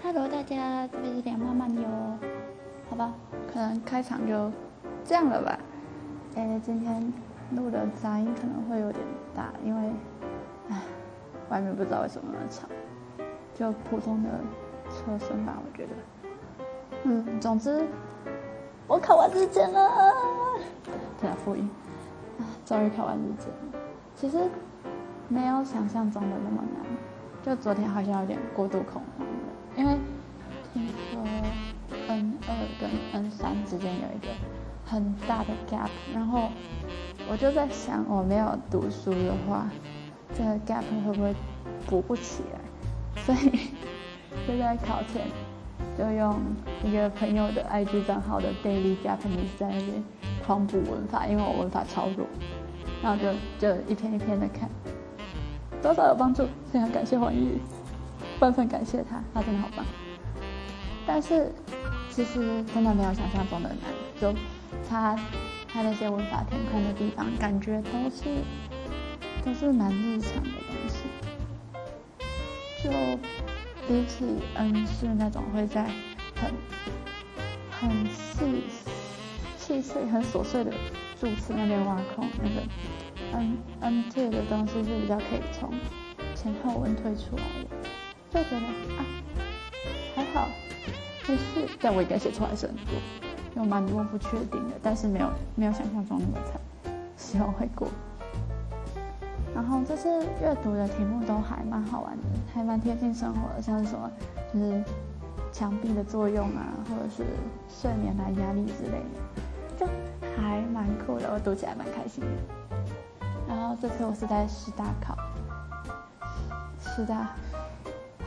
Hello，大家，这边是梁妈妈哟。好吧，可能开场就这样了吧。哎，今天录的杂音可能会有点大，因为唉，外面不知道为什么那么吵，就普通的车声吧，我觉得。嗯，总之我考完日检了，天啊，复印啊，终于考完日检了。其实没有想象中的那么难，就昨天好像有点过度恐慌了，因为听说 N 二跟 N 三之间有一个很大的 gap，然后我就在想，我没有读书的话，这个 gap 会不会补不起来？所以就在考前就用一个朋友的 IG 账号的 Daily Japanese 在那边狂补文法，因为我文法超弱。然后就就一篇一篇的看，多少有帮助，非常感谢黄玉，万分感谢他，他真的好棒。但是其实真的没有想象中的难，就他他那些文法填空的地方，感觉都是都是蛮日常的东西，就比起 N 是那种会在很很细细碎、很琐碎的。注词那边挖空，那个 n n t 的东西是比较可以从前后文推出来的，就觉得啊还好，没事，但我应该写出来是很多，有蛮多不确定的，但是没有没有想象中那么惨，希望会过。然后这次阅读的题目都还蛮好玩的，还蛮贴近生活的，像是什么就是墙壁的作用啊，或者是睡眠来压力之类的。就还蛮酷的，我读起来蛮开心的。然后这次我是在师大考，师大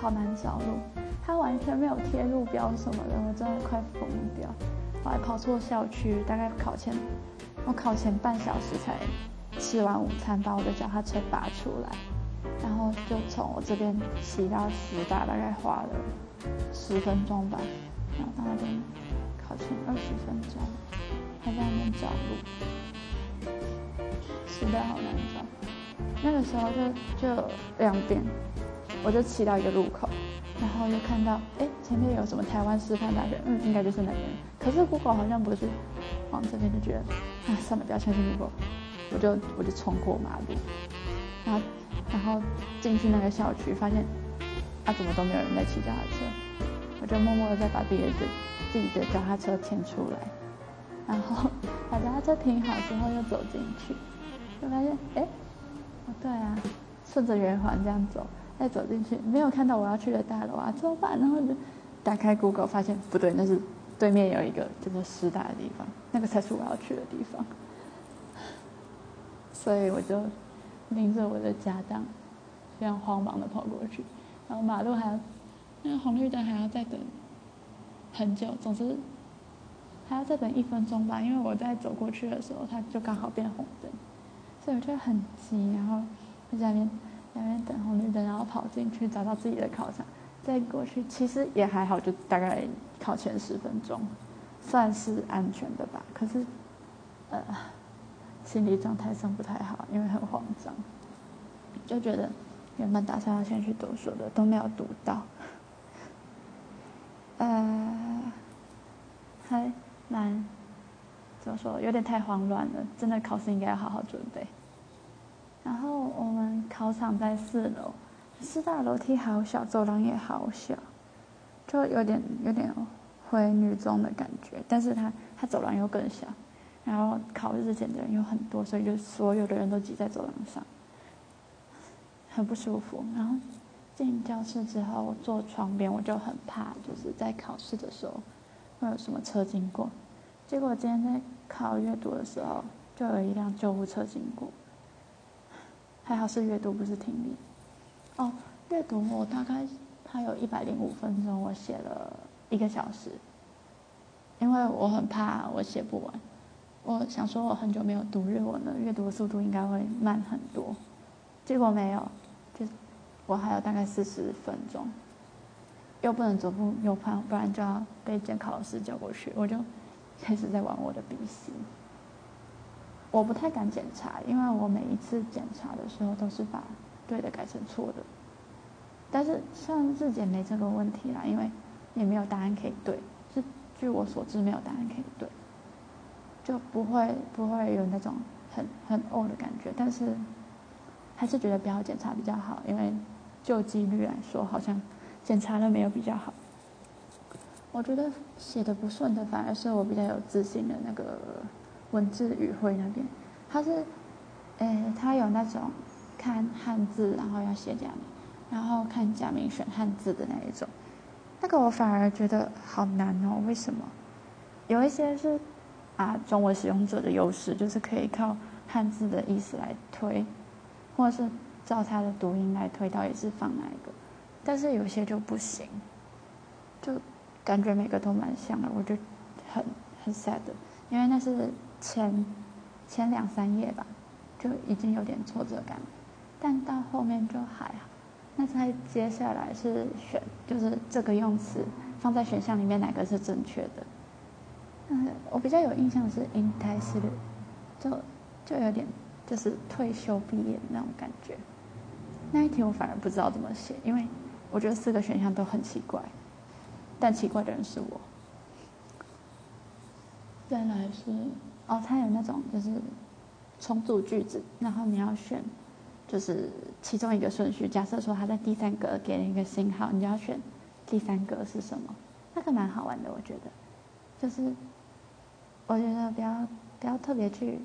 好难找路，它完全没有贴路标什么的，我真的快疯掉。我还跑错校区，大概考前我考前半小时才吃完午餐，把我的脚踏车拔出来，然后就从我这边骑到师大，大概花了十分钟吧，然后到那边考前二十分钟。还在那边找路，实在好难找。那个时候就就两点，我就骑到一个路口，然后又看到，哎，前面有什么台湾师范大学，嗯，应该就是那边。可是 Google 好像不是往这边，就觉得，啊，算了，不要相信 Google，我就我就冲过马路，然后然后进去那个校区，发现，啊，怎么都没有人在骑脚踏车，我就默默的再把自己的自己的脚踏车牵出来。然后把脚踏车停好之后，又走进去，就发现，哎，哦对啊，顺着圆环这样走，再走进去，没有看到我要去的大楼啊，怎么办？然后就打开 Google，发现不对，那是对面有一个叫做师大的地方，那个才是我要去的地方。所以我就拎着我的家当，非常慌忙的跑过去，然后马路还要，那个红绿灯还要再等很久，总之。还要再等一分钟吧，因为我在走过去的时候，它就刚好变红灯，所以我就很急，然后在那边那边等红绿灯，然后跑进去找到自己的考场，再过去，其实也还好，就大概考前十分钟，算是安全的吧。可是，呃，心理状态上不太好，因为很慌张，就觉得原本打算要先去读书的都没有读到，呃，还。蛮，怎么说？有点太慌乱了。真的考试应该要好好准备。然后我们考场在四楼，四大楼梯好小，走廊也好小，就有点有点回女中的感觉。但是它它走廊又更小，然后考日检的人又很多，所以就所有的人都挤在走廊上，很不舒服。然后进教室之后我坐窗边，我就很怕，就是在考试的时候会有什么车经过。结果今天在考阅读的时候，就有一辆救护车经过，还好是阅读，不是听力。哦，阅读我大概它有一百零五分钟，我写了一个小时，因为我很怕我写不完。我想说我很久没有读日文了，阅读的速度应该会慢很多。结果没有，就我还有大概四十分钟，又不能左顾右盼，不然就要被监考老师叫过去，我就。开始在玩我的笔芯，我不太敢检查，因为我每一次检查的时候都是把对的改成错的，但是像日检没这个问题啦，因为也没有答案可以对，是据我所知没有答案可以对，就不会不会有那种很很呕的感觉，但是还是觉得不要检查比较好，因为就几率来说，好像检查了没有比较好。我觉得写的不顺的反而是我比较有自信的那个文字语汇那边，他是，诶，他有那种看汉字然后要写假名，然后看假名选汉字的那一种，那个我反而觉得好难哦，为什么？有一些是啊中文使用者的优势，就是可以靠汉字的意思来推，或者是照它的读音来推到底是放哪一个，但是有些就不行，就。感觉每个都蛮像的，我就很很 sad，因为那是前前两三页吧，就已经有点挫折感，但到后面就还好。那在接下来是选，就是这个用词放在选项里面哪个是正确的？嗯，我比较有印象是 i n t e s t 就就有点就是退休毕业那种感觉。那一题我反而不知道怎么写，因为我觉得四个选项都很奇怪。但奇怪的人是我。再来是哦，它有那种就是重组句子，然后你要选就是其中一个顺序。假设说他在第三格给了一个信号，你就要选第三格是什么？那个蛮好玩的，我觉得。就是我觉得不要不要特别去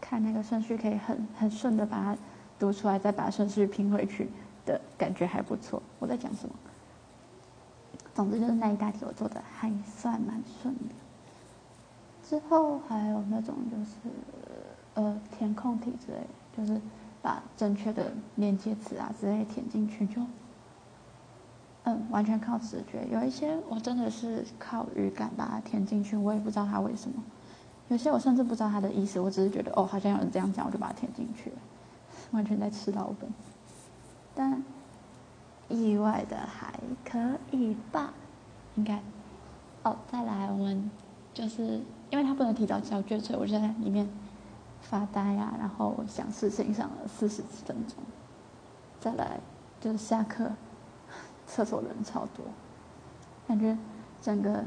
看那个顺序，可以很很顺的把它读出来，再把顺序拼回去的感觉还不错。我在讲什么？总之就是那一大题我做的还算蛮顺的。之后还有那种就是呃填空题之类，就是把正确的连接词啊之类填进去，就嗯完全靠直觉。有一些我真的是靠语感把它填进去，我也不知道它为什么。有些我甚至不知道它的意思，我只是觉得哦好像有人这样讲，我就把它填进去了，完全在吃老本。但。意外的还可以吧，应该。哦，再来，我们就是因为他不能提早交卷，所以我就在里面发呆啊，然后想事情想了四十几分钟。再来就是下课，厕所人超多，感觉整个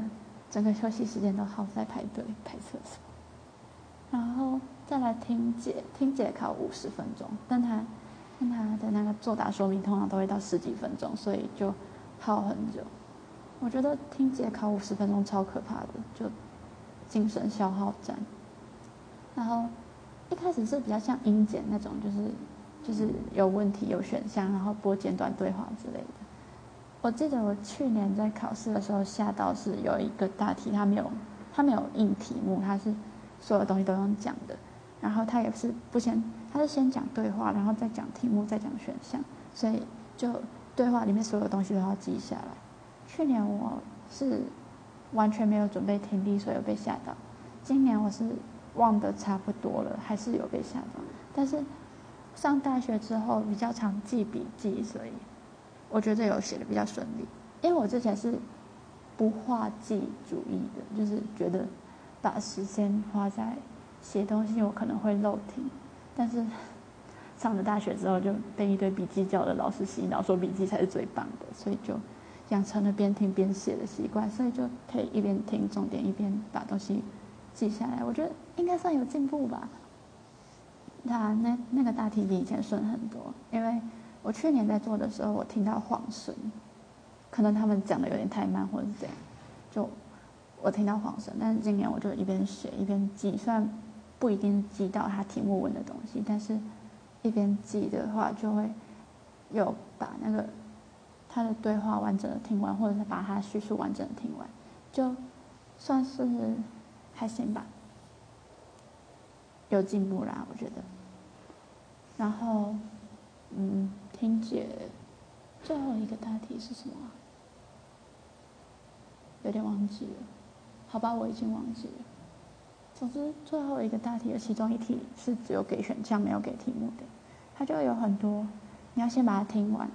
整个休息时间都耗在排队排厕所。然后再来听解，听解考五十分钟，但他但。他的那个作答说明通常都会到十几分钟，所以就耗很久。我觉得听解考五十分钟超可怕的，就精神消耗战。然后一开始是比较像英检那种，就是就是有问题有选项，然后播简短对话之类的。我记得我去年在考试的时候吓到，是有一个大题，它没有它没有印题目，它是所有东西都用讲的，然后它也是不先。他是先讲对话，然后再讲题目，再讲选项，所以就对话里面所有东西都要记下来。去年我是完全没有准备听力，所以被吓到。今年我是忘得差不多了，还是有被吓到。但是上大学之后比较常记笔记，所以我觉得有写的比较顺利。因为我之前是不画记主义的，就是觉得把时间花在写东西，我可能会漏听。但是上了大学之后，就被一堆笔记教的老师洗脑，说笔记才是最棒的，所以就养成了边听边写的习惯，所以就可以一边听重点，一边把东西记下来。我觉得应该算有进步吧。他那那个大题比以前顺很多，因为我去年在做的时候，我听到晃神，可能他们讲的有点太慢，或者是这样，就我听到晃神。但是今年我就一边写一边记，虽然。不一定记到他题目问的东西，但是一边记的话，就会有把那个他的对话完整的听完，或者是把他叙述完整的听完，就算是还行吧，有进步啦，我觉得。然后，嗯，听解最后一个大题是什么？有点忘记了，好吧，我已经忘记了。总之，最后一个大题的其中一题是只有给选项没有给题目的，它就有很多，你要先把它听完，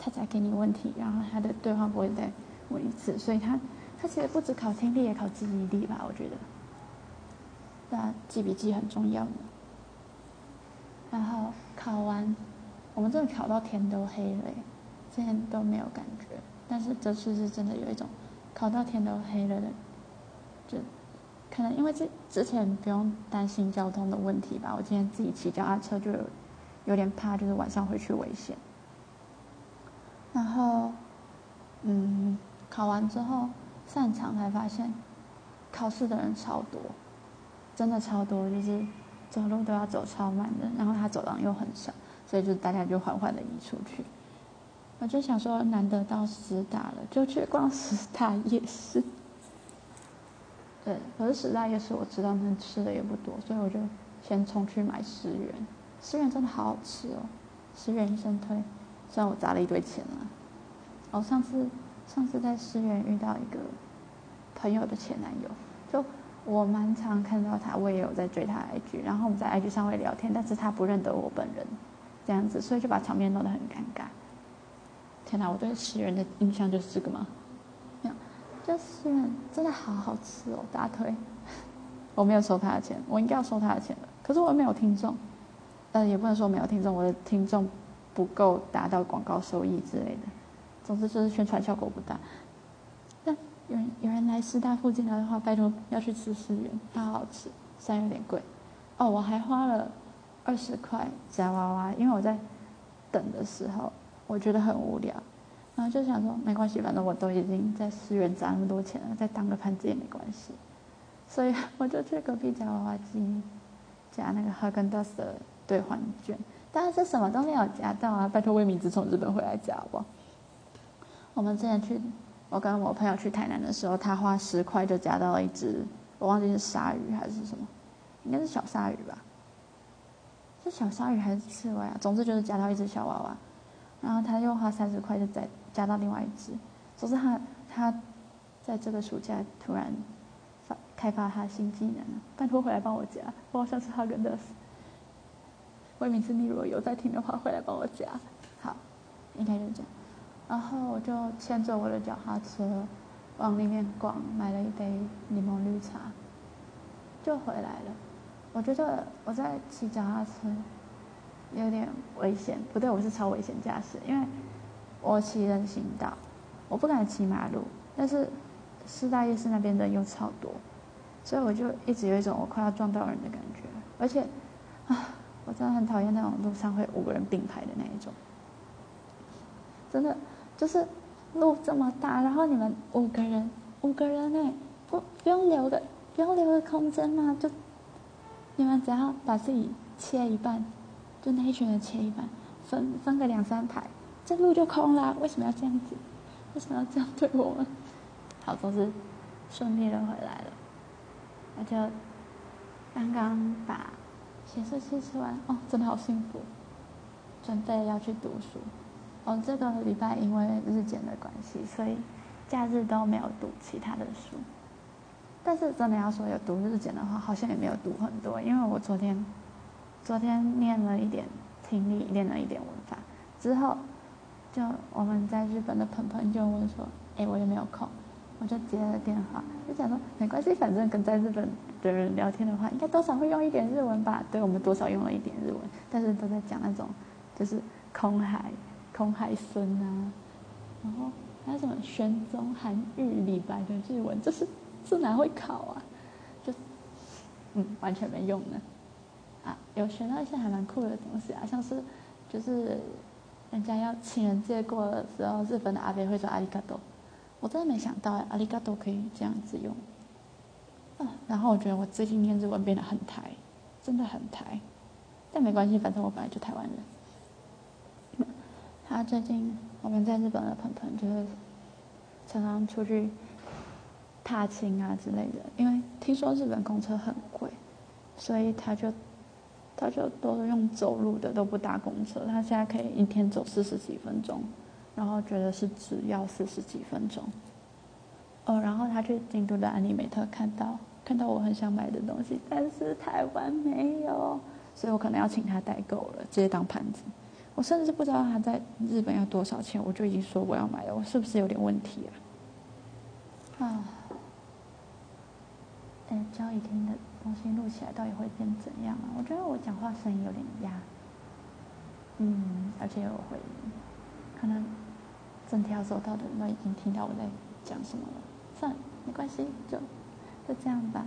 他才给你问题，然后他的对话不会再问一次，所以他他其实不止考听力，也考记忆力吧，我觉得。那记笔记很重要。然后考完，我们真的考到天都黑了，之前都没有感觉，但是这次是真的有一种考到天都黑了的，就可能因为之之前不用担心交通的问题吧，我今天自己骑脚踏车就有有点怕，就是晚上回去危险。然后，嗯，考完之后散场才发现，考试的人超多，真的超多，就是走路都要走超慢的，然后它走廊又很小。所以就大家就缓缓的移出去，我就想说难得到师大了，就去逛师大夜市。对，可是师大夜市我知道能吃的也不多，所以我就先冲去买十元。十元真的好好吃哦，十元一生推，虽然我砸了一堆钱了。哦，上次上次在师园遇到一个朋友的前男友，就我蛮常看到他，我也有在追他 IG，然后我们在 IG 上会聊天，但是他不认得我本人。这样子，所以就把场面弄得很尴尬。天哪，我对十元的印象就是这个吗？没有，就十元真的好好吃哦，大腿。我没有收他的钱，我应该要收他的钱的。可是我没有听众，呃，也不能说没有听众，我的听众不够达到广告收益之类的。总之就是宣传效果不大。但有人有人来师大附近的话，拜托要去吃思源，它好吃，虽然有点贵。哦，我还花了。二十块夹娃娃，因为我在等的时候，我觉得很无聊，然后就想说没关系，反正我都已经在思源砸那么多钱了，再当个盘子也没关系，所以我就去隔壁夹娃娃机夹那个哈根达斯的兑换券，但是什么都没有夹到啊！拜托魏明子从日本回来夹好不？我们之前去，我跟我朋友去台南的时候，他花十块就夹到了一只，我忘记是鲨鱼还是什么，应该是小鲨鱼吧。是小鲨鱼还是刺猬啊？总之就是夹到一只小娃娃，然后他又花三十块就再夹到另外一只。总之他他在这个暑假突然发开发他新技能了，拜托回来帮我夹，我好像是哈根达斯。魏明志，你如果有在听的话，回来帮我加。好，应该就这样。然后我就牵着我的脚踏车往里面逛，买了一杯柠檬绿茶，就回来了。我觉得我在骑脚踏车有点危险，不对，我是超危险驾驶，因为我骑人行道，我不敢骑马路，但是师大夜市那边人又超多，所以我就一直有一种我快要撞到人的感觉，而且啊，我真的很讨厌那种路上会五个人并排的那一种，真的就是路这么大，然后你们五个人，五个人呢，不不用留的，不用留的空间嘛，就。你们只要把自己切一半，就那一群人切一半，分分个两三排，这路就空了。为什么要这样子？为什么要这样对我们？好，总之顺利的回来了。我就刚刚把显示器吃完，哦，真的好幸福。准备要去读书。哦，这个礼拜因为日检的关系，所以假日都没有读其他的书。但是真的要说有读日检的话，好像也没有读很多，因为我昨天，昨天念了一点听力，练了一点文法，之后，就我们在日本的朋朋就问说，哎，我有没有空？我就接了电话，就讲说没关系，反正跟在日本的人聊天的话，应该多少会用一点日文吧？对，我们多少用了一点日文，但是都在讲那种就是空海、空海孙啊，然后还有什么玄宗韩愈、李白的日文，就是。这哪会考啊？就，嗯，完全没用呢。啊，有学到一些还蛮酷的东西啊，像是，就是人家要情人节过的时候，日本的阿飞会说阿里嘎多，我真的没想到阿里嘎多可以这样子用。啊，然后我觉得我最近念日文变得很台，真的很台，但没关系，反正我本来就台湾人。他 最近我们在日本的朋朋就是常常出去。踏青啊之类的，因为听说日本公车很贵，所以他就他就都用走路的，都不搭公车。他现在可以一天走四十几分钟，然后觉得是只要四十几分钟。哦，然后他去京都的安利美特看到看到我很想买的东西，但是台湾没有，所以我可能要请他代购了，直接当盘子。我甚至不知道他在日本要多少钱，我就已经说我要买了，我是不是有点问题啊？啊。哎，交易厅的东西录起来到底会变怎样啊？我觉得我讲话声音有点压，嗯，而且有回音，可能整条走道的人都已经听到我在讲什么了。算了，没关系，就就这样吧。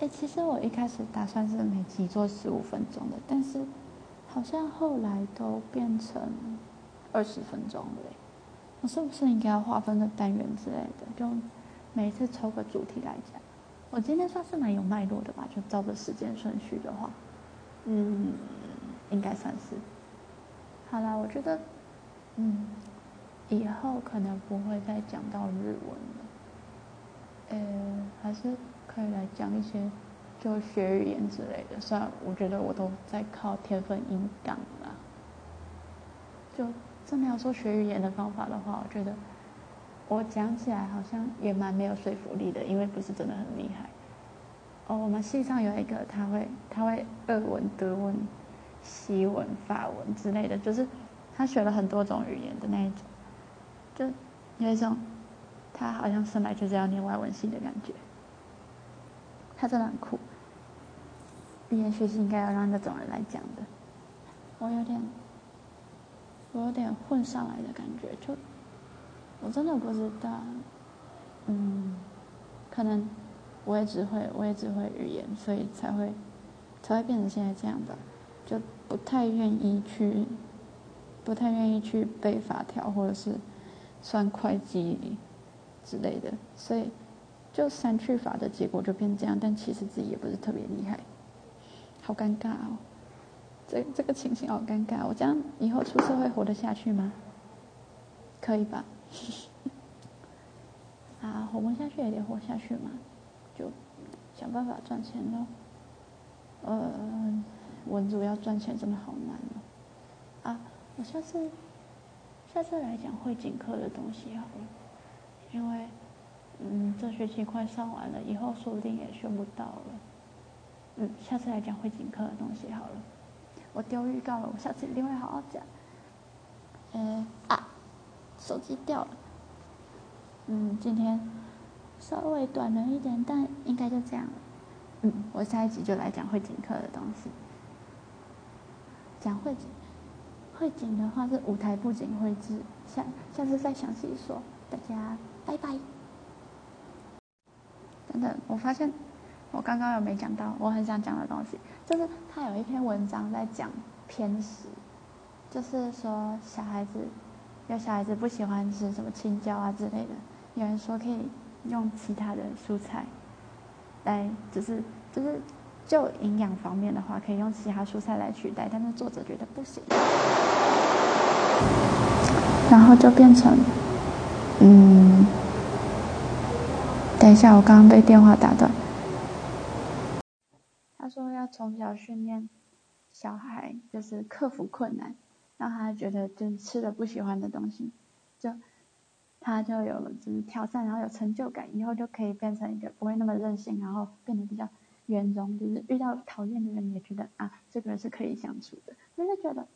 哎，其实我一开始打算是每集做十五分钟的，但是好像后来都变成二十分钟了。我是不是应该要划分个单元之类的？就每一次抽个主题来讲。我今天算是蛮有脉络的吧，就照着时间顺序的话，嗯，应该算是。好啦，我觉得，嗯，以后可能不会再讲到日文了，呃，还是可以来讲一些就学语言之类的。虽然我觉得我都在靠天分硬刚啦，就。真的要说学语言的方法的话，我觉得我讲起来好像也蛮没有说服力的，因为不是真的很厉害。哦，我们系上有一个，他会他会日文、德文、西文、法文之类的，就是他学了很多种语言的那一种，就有一种他好像生来就是要念外文系的感觉。他真的很酷，语言学习应该要让那种人来讲的。我有点。我有点混上来的感觉，就我真的不知道，嗯，可能我也只会我也只会语言，所以才会才会变成现在这样的，就不太愿意去，不太愿意去背法条或者是算会计之类的，所以就删去法的结果就变这样，但其实自己也不是特别厉害，好尴尬哦。这这个情形好尴尬，我这样以后出社会活得下去吗？可以吧？啊，活不下去也得活下去嘛，就想办法赚钱咯。呃，文组要赚钱真的好难哦。啊，我下次下次来讲会景课的东西好了，因为嗯这学期快上完了，以后说不定也学不到了。嗯，下次来讲会景课的东西好了。我丢预告了，我下次一定会好好讲。嗯啊，手机掉了。嗯，今天稍微短了一点，但应该就这样了。嗯，我下一集就来讲会景课的东西。讲会景，会景的话是舞台布景绘制，下下次再详细说。大家拜拜。等等，我发现。我刚刚有没讲到我很想讲的东西，就是他有一篇文章在讲偏食，就是说小孩子有小孩子不喜欢吃什么青椒啊之类的，有人说可以用其他的蔬菜来，就是就是就营养方面的话，可以用其他蔬菜来取代，但是作者觉得不行，然后就变成，嗯，等一下，我刚刚被电话打断。他说要从小训练小孩，就是克服困难，让他觉得就是吃了不喜欢的东西，就他就有了就是挑战，然后有成就感，以后就可以变成一个不会那么任性，然后变得比较圆融，就是遇到讨厌的人也觉得啊这个人是可以相处的，真的觉得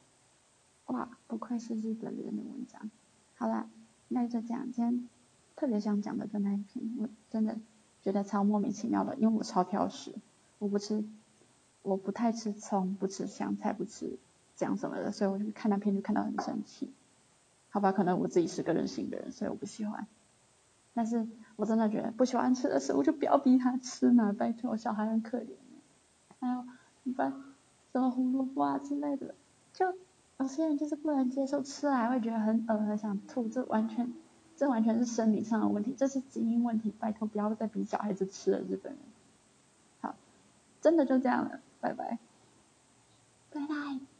哇不愧是日本人的文章。好啦，那就这样，今天特别想讲的就那一篇，我真的觉得超莫名其妙的，因为我超挑食，我不吃。我不太吃葱，不吃香菜，不吃姜什么的，所以我就看那片就看到很生气。好吧，可能我自己是个任性的人，所以我不喜欢。但是我真的觉得不喜欢吃的食物就不要逼他吃嘛，拜托，小孩很可怜。还有，一般什么胡萝卜啊之类的，就有些人就是不能接受吃还会觉得很恶很想吐，这完全这完全是生理上的问题，这是基因问题，拜托不要再逼小孩子吃了，日本人。好，真的就这样了，拜拜，拜拜。